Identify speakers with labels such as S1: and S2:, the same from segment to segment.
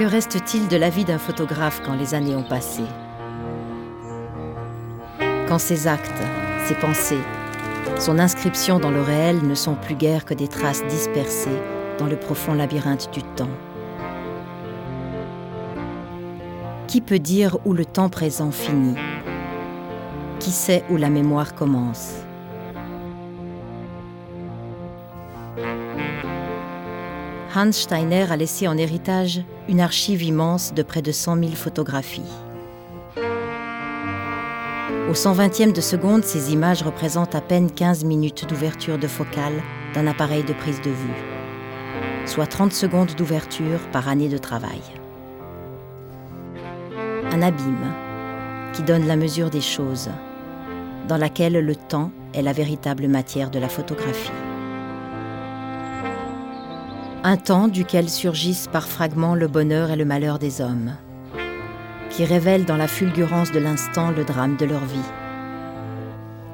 S1: Que reste-t-il de la vie d'un photographe quand les années ont passé Quand ses actes, ses pensées, son inscription dans le réel ne sont plus guère que des traces dispersées dans le profond labyrinthe du temps. Qui peut dire où le temps présent finit? Qui sait où la mémoire commence? Hans Steiner a laissé en héritage une archive immense de près de 100 000 photographies. Au 120e de seconde, ces images représentent à peine 15 minutes d'ouverture de focale d'un appareil de prise de vue, soit 30 secondes d'ouverture par année de travail. Un abîme qui donne la mesure des choses, dans laquelle le temps est la véritable matière de la photographie un temps duquel surgissent par fragments le bonheur et le malheur des hommes, qui révèlent dans la fulgurance de l'instant le drame de leur vie,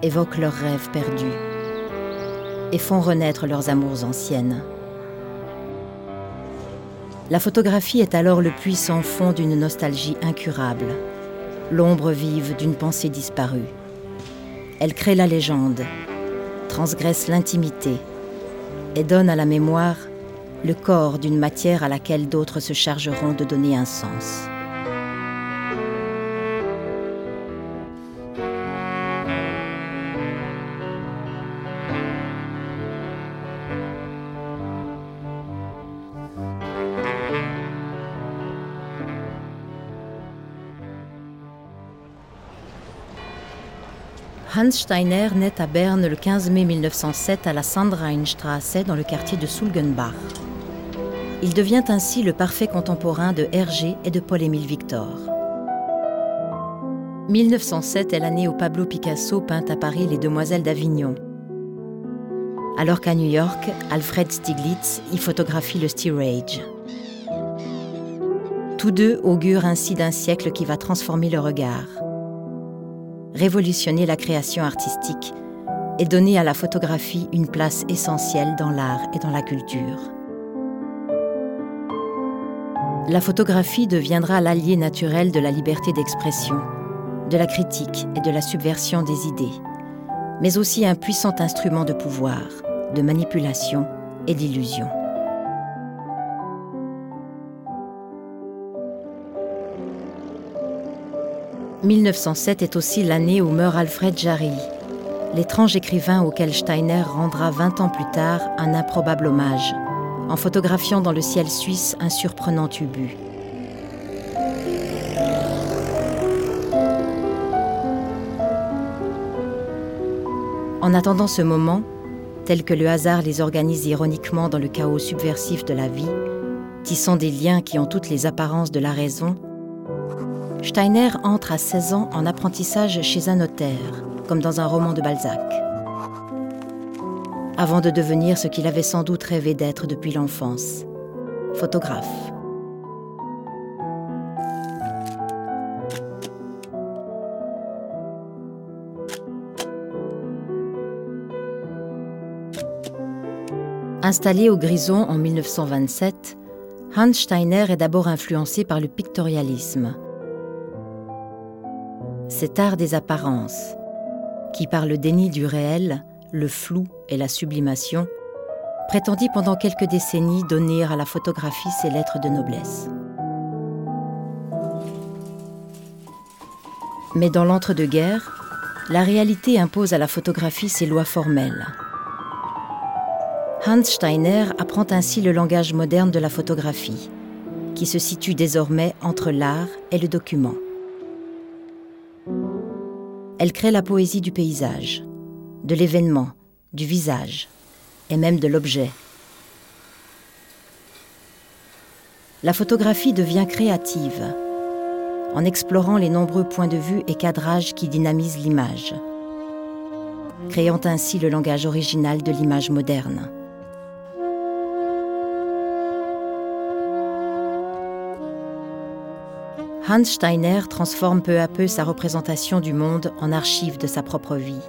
S1: évoquent leurs rêves perdus et font renaître leurs amours anciennes. La photographie est alors le puissant fond d'une nostalgie incurable, l'ombre vive d'une pensée disparue. Elle crée la légende, transgresse l'intimité et donne à la mémoire le corps d'une matière à laquelle d'autres se chargeront de donner un sens. Hans Steiner naît à Berne le 15 mai 1907 à la Sandreinstraße dans le quartier de Sulgenbach. Il devient ainsi le parfait contemporain de Hergé et de Paul-Émile Victor. 1907 est l'année où Pablo Picasso peint à Paris Les Demoiselles d'Avignon. Alors qu'à New York, Alfred Stieglitz y photographie le steerage. Tous deux augurent ainsi d'un siècle qui va transformer le regard, révolutionner la création artistique et donner à la photographie une place essentielle dans l'art et dans la culture la photographie deviendra l'allié naturel de la liberté d'expression, de la critique et de la subversion des idées, mais aussi un puissant instrument de pouvoir, de manipulation et d'illusion. « 1907 est aussi l'année où meurt Alfred Jarry, l'étrange écrivain auquel Steiner rendra 20 ans plus tard un improbable hommage en photographiant dans le ciel suisse un surprenant ubu. En attendant ce moment, tel que le hasard les organise ironiquement dans le chaos subversif de la vie, tissant des liens qui ont toutes les apparences de la raison, Steiner entre à 16 ans en apprentissage chez un notaire, comme dans un roman de Balzac. avant de devenir ce qu'il avait sans doute rêvé d'être depuis l'enfance, photographe. Installé au Grison en 1927, Hans Steiner est d'abord influencé par le pictorialisme. Cet art des apparences, qui par le déni du réel, le flou et la sublimation, prétendit pendant quelques décennies donner à la photographie ses lettres de noblesse. Mais dans l'entre-deux-guerres, la réalité impose à la photographie ses lois formelles. Hans Steiner apprend ainsi le langage moderne de la photographie, qui se situe désormais entre l'art et le document. Elle crée la poésie du paysage, de l'événement, du visage et même de l'objet. La photographie devient créative en explorant les nombreux points de vue et cadrages qui dynamisent l'image, créant ainsi le langage original de l'image moderne. Hans Steiner transforme peu à peu sa représentation du monde en archive de sa propre vie.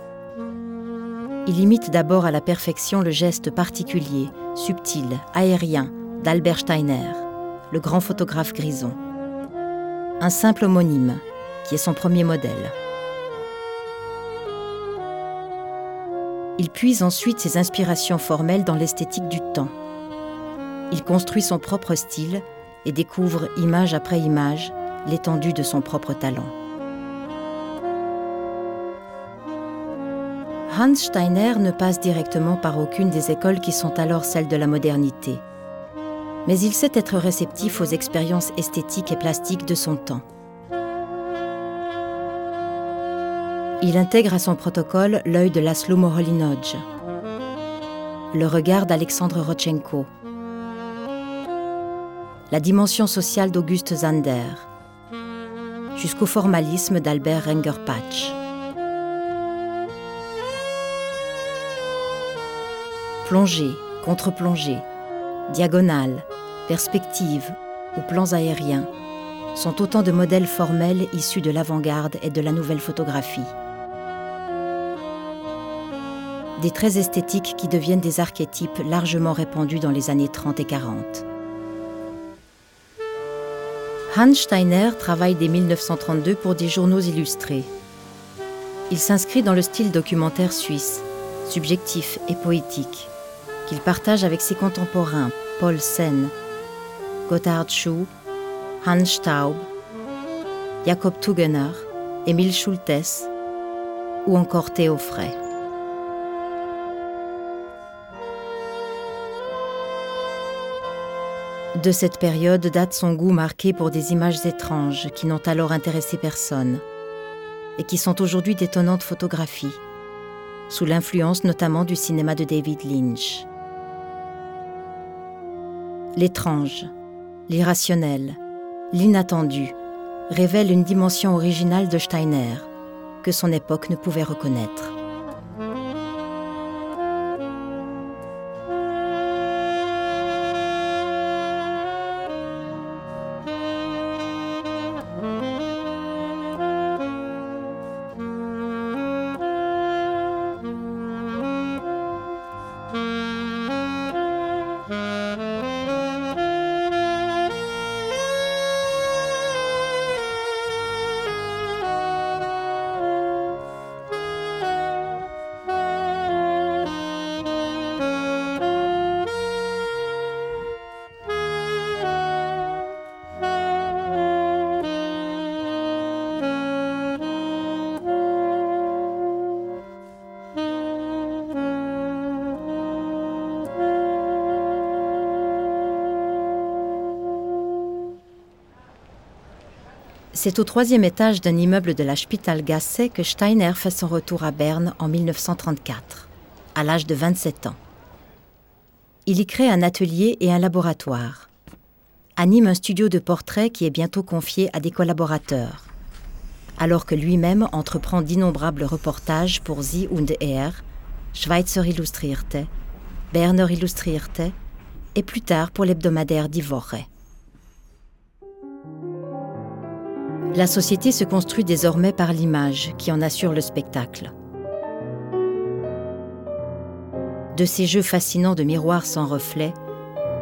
S1: Il imite d'abord à la perfection le geste particulier, subtil, aérien d'Albert Steiner, le grand photographe grison. Un simple homonyme, qui est son premier modèle. Il puise ensuite ses inspirations formelles dans l'esthétique du temps. Il construit son propre style et découvre image après image l'étendue de son propre talent. Hans Steiner ne passe directement par aucune des écoles qui sont alors celles de la modernité. Mais il sait être réceptif aux expériences esthétiques et plastiques de son temps. Il intègre à son protocole l'œil de Laszlo Moholy-Nagy, le regard d'Alexandre Rodchenko, la dimension sociale d'Auguste Zander, jusqu'au formalisme d'Albert Rengerpatch. Plongée, contre-plongée, diagonale, perspective ou plans aériens sont autant de modèles formels issus de l'avant-garde et de la nouvelle photographie. Des traits esthétiques qui deviennent des archétypes largement répandus dans les années 30 et 40. Hans Steiner travaille dès 1932 pour des journaux illustrés. Il s'inscrit dans le style documentaire suisse, subjectif et poétique, qu'il partage avec ses contemporains Paul Sen, Gotthard Schuh, Hans Staub, Jakob Tugener, Emil Schultes ou encore Théo Frey. De cette période date son goût marqué pour des images étranges qui n'ont alors intéressé personne et qui sont aujourd'hui d'étonnantes photographies, sous l'influence notamment du cinéma de David Lynch. L'étrange, l'irrationnel, l'inattendu révèlent une dimension originale de Steiner que son époque ne pouvait reconnaître. C'est au troisième étage d'un immeuble de la Spitalgasse que Steiner fait son retour à Berne en 1934, à l'âge de 27 ans. Il y crée un atelier et un laboratoire, anime un studio de portrait qui est bientôt confié à des collaborateurs, alors que lui-même entreprend d'innombrables reportages pour Sie und Er, Schweizer Illustrierte, Berner Illustrierte et plus tard pour l'hebdomadaire Die. La société se construit désormais par l'image qui en assure le spectacle. De ces jeux fascinants de miroirs sans reflet,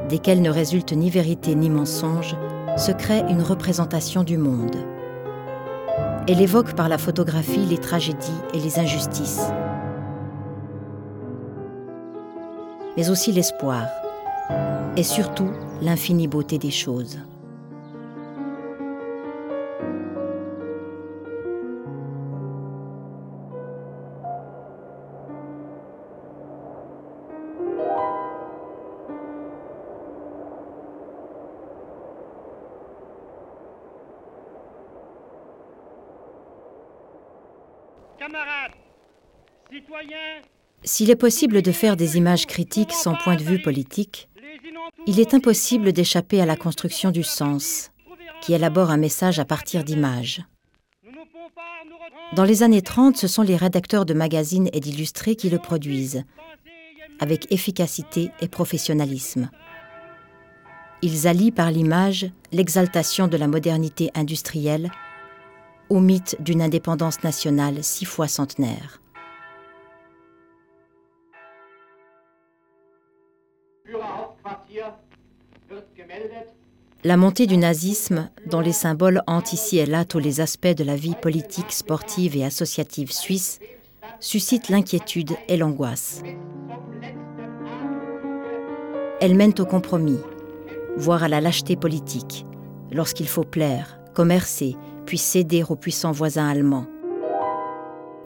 S1: desquels ne résulte ni vérité ni mensonge, se crée une représentation du monde. Elle évoque par la photographie les tragédies et les injustices, mais aussi l'espoir et surtout l'infinie beauté des choses. S'il est possible de faire des images critiques sans point de vue politique, il est impossible d'échapper à la construction du sens, qui élabore un message à partir d'images. Dans les années 30, ce sont les rédacteurs de magazines et d'illustrés qui le produisent, avec efficacité et professionnalisme. Ils allient par l'image l'exaltation de la modernité industrielle au mythe d'une indépendance nationale six fois centenaire. La montée du nazisme, dont les symboles hantent ici et là tous les aspects de la vie politique, sportive et associative suisse, suscite l'inquiétude et l'angoisse. Elle mène au compromis, voire à la lâcheté politique, lorsqu'il faut plaire, commercer, puis céder aux puissants voisins allemands.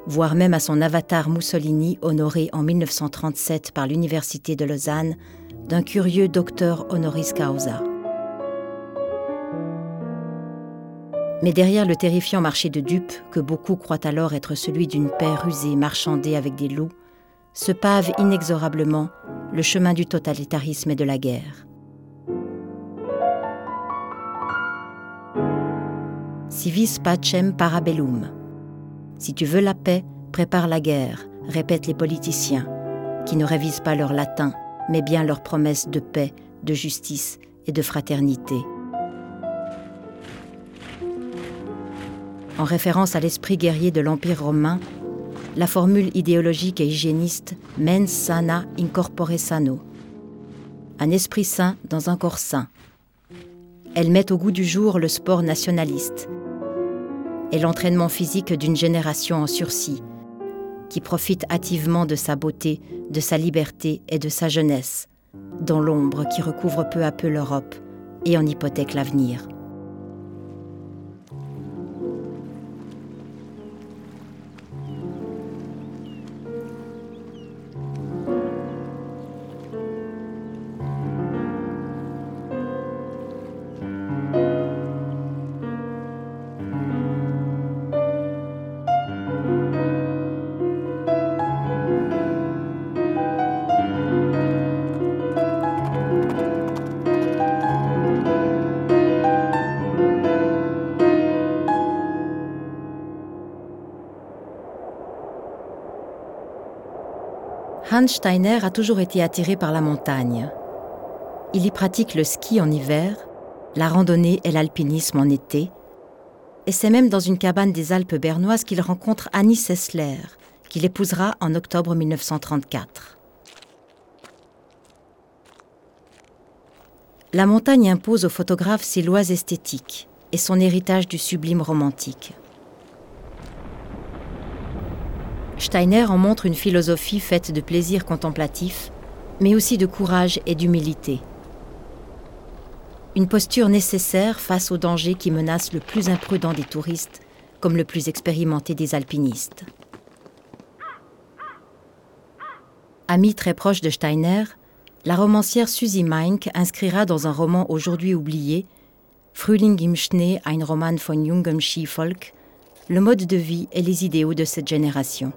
S1: Voire même à son avatar Mussolini honoré en 1937 par l'Université de Lausanne d'un curieux docteur honoris causa. Mais derrière le terrifiant marché de dupes, que beaucoup croient alors être celui d'une paix rusée marchandée avec des loups, se pave inexorablement le chemin du totalitarisme et de la guerre. Civis pacem parabellum. Si tu veux la paix, prépare la guerre, répètent les politiciens, qui ne révisent pas leur latin, mais bien leurs promesses de paix, de justice et de fraternité. En référence à l'esprit guerrier de l'Empire romain, la formule idéologique et hygiéniste mens sana incorpore sano. Un esprit sain dans un corps sain. Elle met au goût du jour le sport nationaliste, et l'entraînement physique d'une génération en sursis, qui profite hâtivement de sa beauté, de sa liberté et de sa jeunesse, dans l'ombre qui recouvre peu à peu l'Europe et en hypothèque l'avenir. Steiner a toujours été attiré par la montagne. Il y pratique le ski en hiver, la randonnée et l'alpinisme en été, et c'est même dans une cabane des Alpes bernoises qu'il rencontre Annie Sessler, qu'il épousera en octobre 1934. La montagne impose au photographe ses lois esthétiques et son héritage du sublime romantique. Steiner en montre une philosophie faite de plaisir contemplatif, mais aussi de courage et d'humilité. Une posture nécessaire face aux dangers qui menacent le plus imprudent des touristes, comme le plus expérimenté des alpinistes. Amie très proche de Steiner, la romancière Susie Meink inscrira dans un roman aujourd'hui oublié, Frühling im Schnee, ein Roman von jungem Skivolk, le mode de vie et les idéaux de cette génération.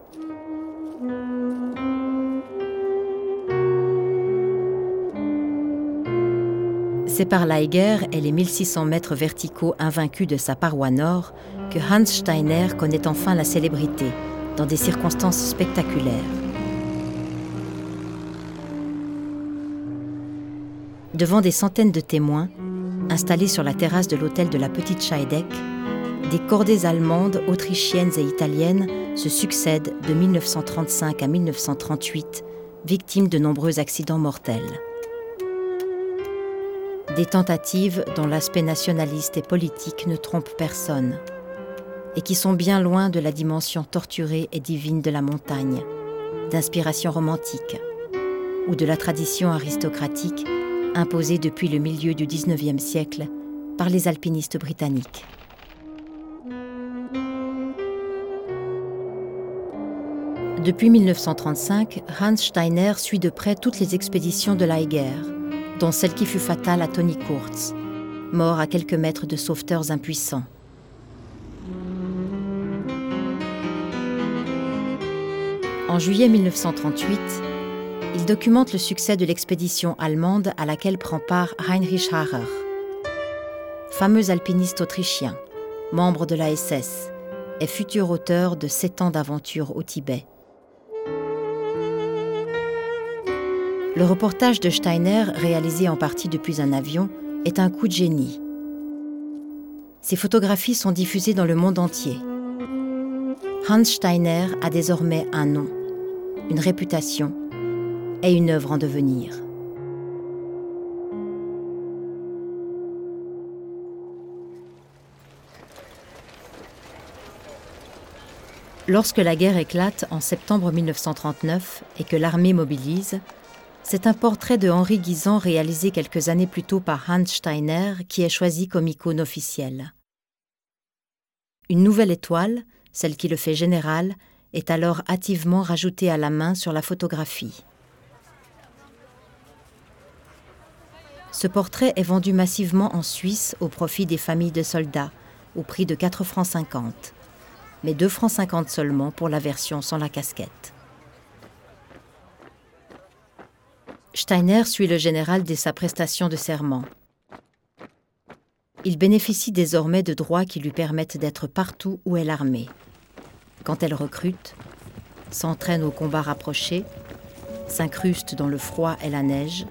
S1: séparent Leiger et les 1600 mètres verticaux invaincus de sa paroi nord que Hans Steiner connaît enfin la célébrité, dans des circonstances spectaculaires. Devant des centaines de témoins, installés sur la terrasse de l'hôtel de la Petite Scheidegg, des cordées allemandes, autrichiennes et italiennes se succèdent de 1935 à 1938, victimes de nombreux accidents mortels. Des tentatives dont l'aspect nationaliste et politique ne trompe personne, et qui sont bien loin de la dimension torturée et divine de la montagne, d'inspiration romantique, ou de la tradition aristocratique imposée depuis le milieu du XIXe siècle par les alpinistes britanniques. Depuis 1935, Hans Steiner suit de près toutes les expéditions de l'Aiger, dont celle qui fut fatale à Tony Kurtz, mort à quelques mètres de sauveteurs impuissants. En juillet 1938, il documente le succès de l'expédition allemande à laquelle prend part Heinrich Harrer, fameux alpiniste autrichien, membre de la SS et futur auteur de Sept ans d'aventure au Tibet. Le reportage de Steiner, réalisé en partie depuis un avion, est un coup de génie. Ces photographies sont diffusées dans le monde entier. Hans Steiner a désormais un nom, une réputation et une œuvre en devenir. Lorsque la guerre éclate en septembre 1939 et que l'armée mobilise, c'est un portrait de Henri Guisan réalisé quelques années plus tôt par Hans Steiner qui est choisi comme icône officielle. Une nouvelle étoile, celle qui le fait général, est alors hâtivement rajoutée à la main sur la photographie. Ce portrait est vendu massivement en Suisse au profit des familles de soldats, au prix de 4 francs 50, mais 2 francs 50 seulement pour la version sans la casquette. Steiner suit le général dès sa prestation de serment. Il bénéficie désormais de droits qui lui permettent d'être partout où est l'armée. Quand elle recrute, s'entraîne aux combats rapprochés, s'incruste dans le froid et la neige,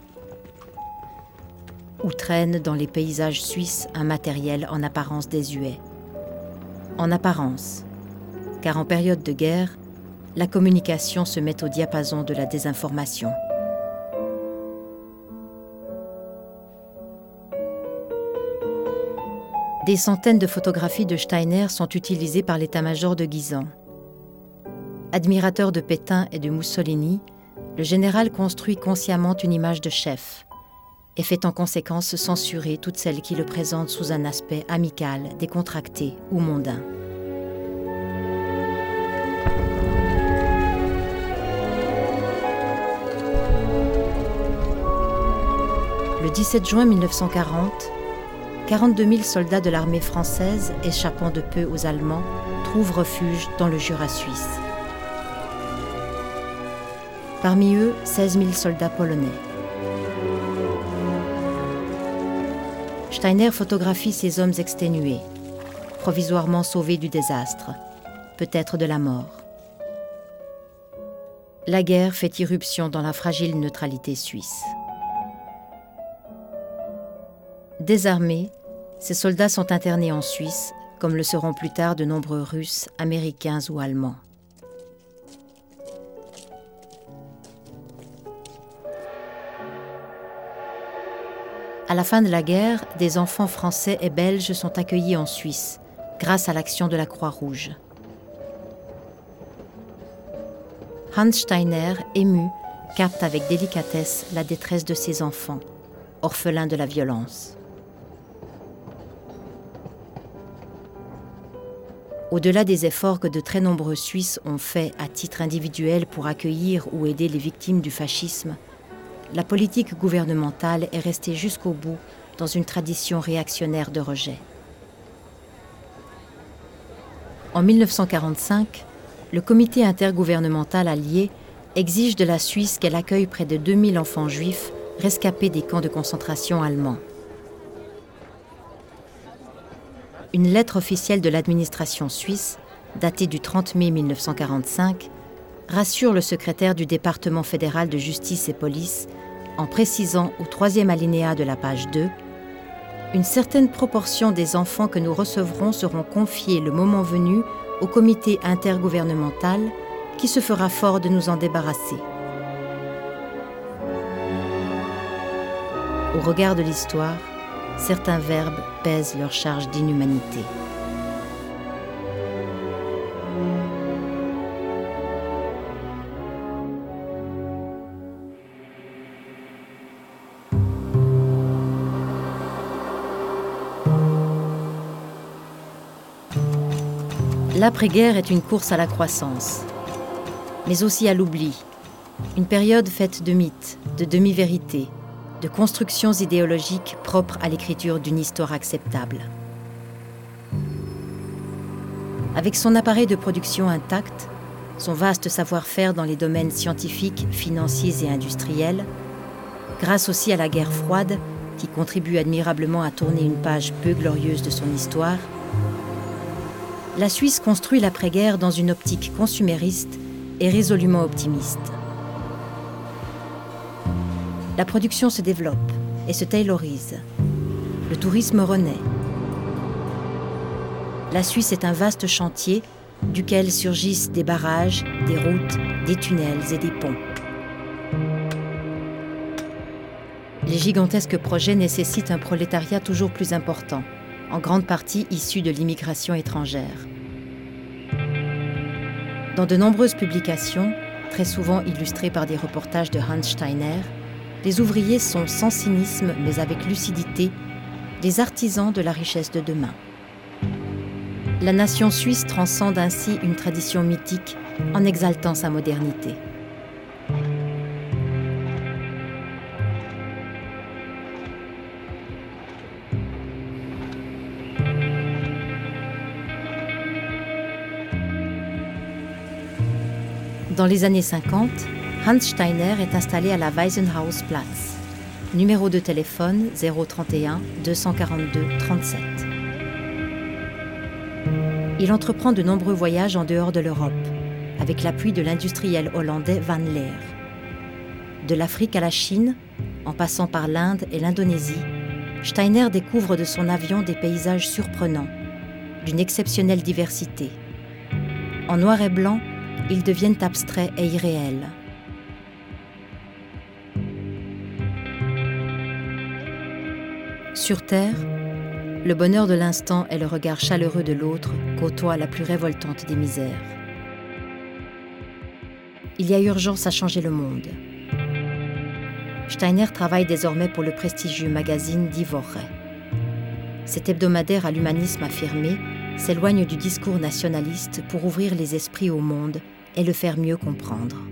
S1: ou traîne dans les paysages suisses un matériel en apparence désuet. En apparence, car en période de guerre, la communication se met au diapason de la désinformation. Des centaines de photographies de Steiner sont utilisées par l'état-major de Guisan. Admirateur de Pétain et de Mussolini, le général construit consciemment une image de chef et fait en conséquence censurer toutes celles qui le présentent sous un aspect amical, décontracté ou mondain. Le 17 juin 1940, 42 000 soldats de l'armée française, échappant de peu aux Allemands, trouvent refuge dans le Jura suisse. Parmi eux, 16 000 soldats polonais. Steiner photographie ces hommes exténués, provisoirement sauvés du désastre, peut-être de la mort. La guerre fait irruption dans la fragile neutralité suisse. Désarmés, ces soldats sont internés en Suisse, comme le seront plus tard de nombreux Russes, Américains ou Allemands. À la fin de la guerre, des enfants français et belges sont accueillis en Suisse, grâce à l'action de la Croix-Rouge. Hans Steiner, ému, capte avec délicatesse la détresse de ses enfants, orphelins de la violence. Au-delà des efforts que de très nombreux Suisses ont faits à titre individuel pour accueillir ou aider les victimes du fascisme, la politique gouvernementale est restée jusqu'au bout dans une tradition réactionnaire de rejet. En 1945, le comité intergouvernemental allié exige de la Suisse qu'elle accueille près de 2000 enfants juifs rescapés des camps de concentration allemands. Une lettre officielle de l'administration suisse, datée du 30 mai 1945, rassure le secrétaire du département fédéral de justice et police en précisant au troisième alinéa de la page 2 Une certaine proportion des enfants que nous recevrons seront confiés le moment venu au comité intergouvernemental qui se fera fort de nous en débarrasser. Au regard de l'histoire, certains verbes pèsent leur charge d'inhumanité. L'après-guerre est une course à la croissance, mais aussi à l'oubli, une période faite de mythes, de demi-vérités, de constructions idéologiques propres à l'écriture d'une histoire acceptable. Avec son appareil de production intact, son vaste savoir-faire dans les domaines scientifiques, financiers et industriels, grâce aussi à la guerre froide qui contribue admirablement à tourner une page peu glorieuse de son histoire, la Suisse construit l'après-guerre dans une optique consumériste et résolument optimiste la production se développe et se taylorise. Le tourisme renaît. La Suisse est un vaste chantier duquel surgissent des barrages, des routes, des tunnels et des ponts. Les gigantesques projets nécessitent un prolétariat toujours plus important, en grande partie issu de l'immigration étrangère. Dans de nombreuses publications, très souvent illustrées par des reportages de Hans Steiner, les ouvriers sont sans cynisme mais avec lucidité les artisans de la richesse de demain. La nation suisse transcende ainsi une tradition mythique en exaltant sa modernité. Dans les années 50, Hans Steiner est installé à la Weisenhausplatz. Numéro de téléphone 031 242 37. Il entreprend de nombreux voyages en dehors de l'Europe, avec l'appui de l'industriel hollandais Van Leer. De l'Afrique à la Chine, en passant par l'Inde et l'Indonésie, Steiner découvre de son avion des paysages surprenants, d'une exceptionnelle diversité. En noir et blanc, ils deviennent abstraits et irréels. Sur Terre, le bonheur de l'instant et le regard chaleureux de l'autre côtoient la plus révoltante des misères. Il y a urgence à changer le monde. Steiner travaille désormais pour le prestigieux magazine Woche. Cet hebdomadaire à l'humanisme affirmé s'éloigne du discours nationaliste pour ouvrir les esprits au monde et le faire mieux comprendre.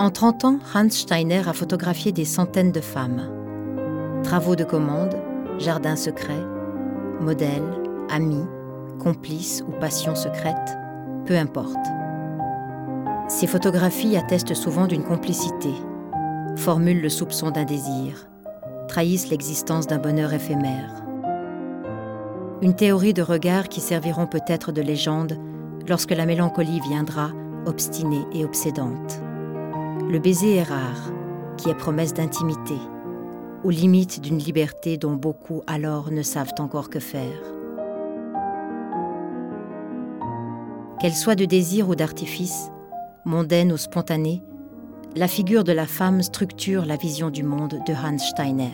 S1: En 30 ans, Hans Steiner a photographié des centaines de femmes. Travaux de commande, jardins secrets, modèles, amis, complices ou passions secrètes, peu importe. Ces photographies attestent souvent d'une complicité, formulent le soupçon d'un désir, trahissent l'existence d'un bonheur éphémère. Une théorie de regard qui serviront peut-être de légende lorsque la mélancolie viendra, obstinée et obsédante. Le baiser est rare, qui est promesse d'intimité, ou limite d'une liberté dont beaucoup alors ne savent encore que faire. Qu'elle soit de désir ou d'artifice, mondaine ou spontanée, la figure de la femme structure la vision du monde de Hans Steiner.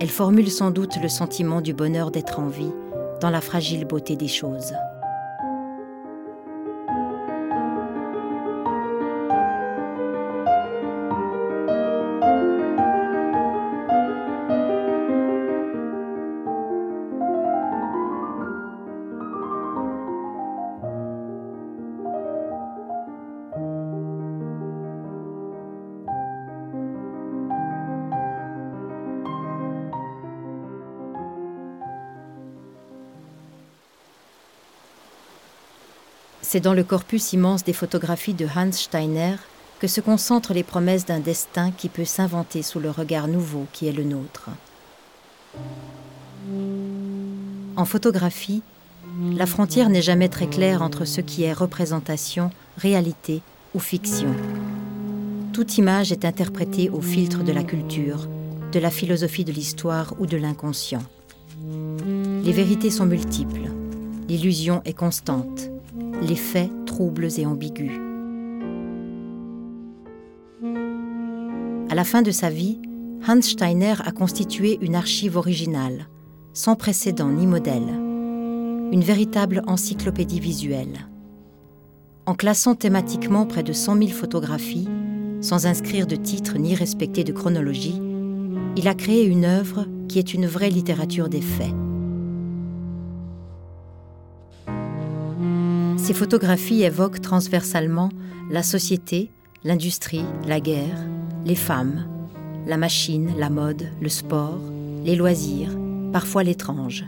S1: Elle formule sans doute le sentiment du bonheur d'être en vie dans la fragile beauté des choses. C'est dans le corpus immense des photographies de Hans Steiner que se concentrent les promesses d'un destin qui peut s'inventer sous le regard nouveau qui est le nôtre. En photographie, la frontière n'est jamais très claire entre ce qui est représentation, réalité ou fiction. Toute image est interprétée au filtre de la culture, de la philosophie de l'histoire ou de l'inconscient. Les vérités sont multiples, l'illusion est constante, les faits troubles et ambigus. À la fin de sa vie, Hans Steiner a constitué une archive originale, sans précédent ni modèle, une véritable encyclopédie visuelle. En classant thématiquement près de 100 000 photographies, sans inscrire de titre ni respecter de chronologie, il a créé une œuvre qui est une vraie littérature des faits. Ces photographies évoquent transversalement la société, l'industrie, la guerre, les femmes, la machine, la mode, le sport, les loisirs, parfois l'étrange.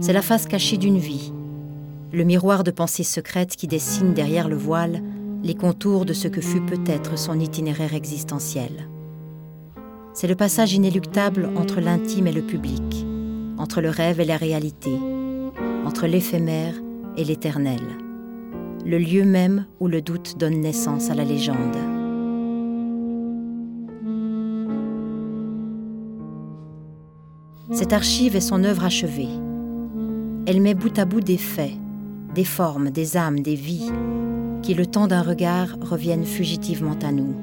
S1: C'est la face cachée d'une vie, le miroir de pensées secrètes qui dessine derrière le voile les contours de ce que fut peut-être son itinéraire existentiel. C'est le passage inéluctable entre l'intime et le public, entre le rêve et la réalité, entre l'éphémère et l'éternel, le lieu même où le doute donne naissance à la légende. Cette archive est son œuvre achevée. Elle met bout à bout des faits, des formes, des âmes, des vies, qui, le temps d'un regard, reviennent fugitivement à nous,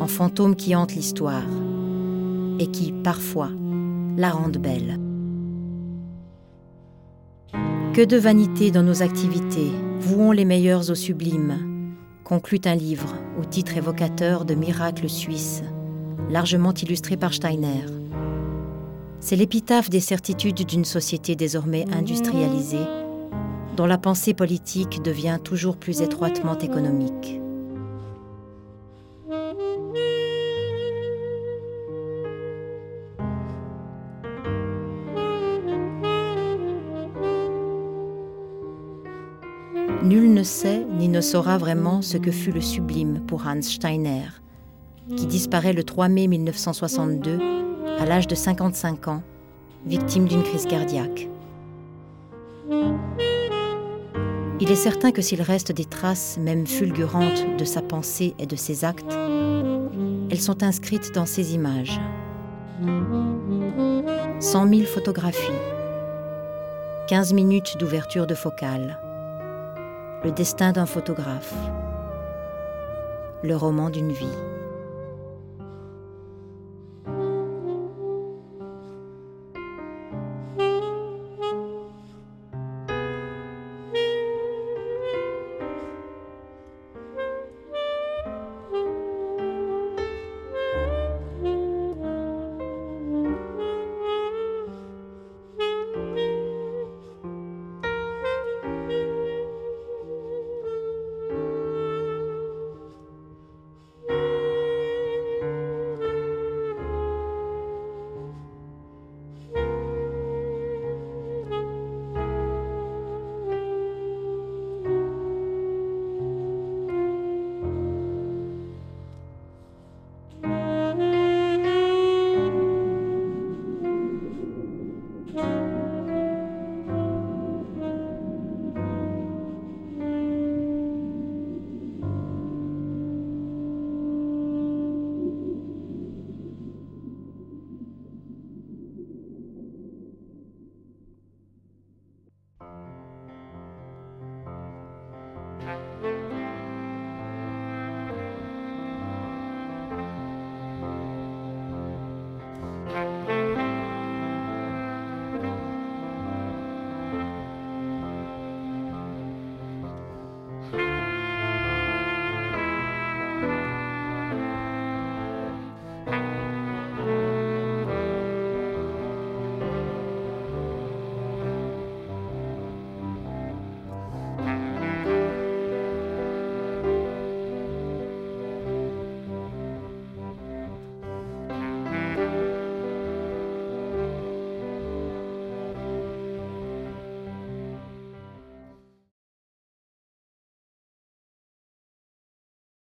S1: en fantômes qui hantent l'histoire, et qui, parfois, la rendent belle. Que de vanité dans nos activités, vouons les meilleurs au sublime, conclut un livre au titre évocateur de Miracles suisses, largement illustré par Steiner. C'est l'épitaphe des certitudes d'une société désormais industrialisée, dont la pensée politique devient toujours plus étroitement économique. Sait ni ne saura vraiment ce que fut le sublime pour Hans Steiner, qui disparaît le 3 mai 1962 à l'âge de 55 ans, victime d'une crise cardiaque. Il est certain que s'il reste des traces, même fulgurantes, de sa pensée et de ses actes, elles sont inscrites dans ses images. 100 000 photographies, 15 minutes d'ouverture de focale, le destin d'un photographe, le roman d'une vie.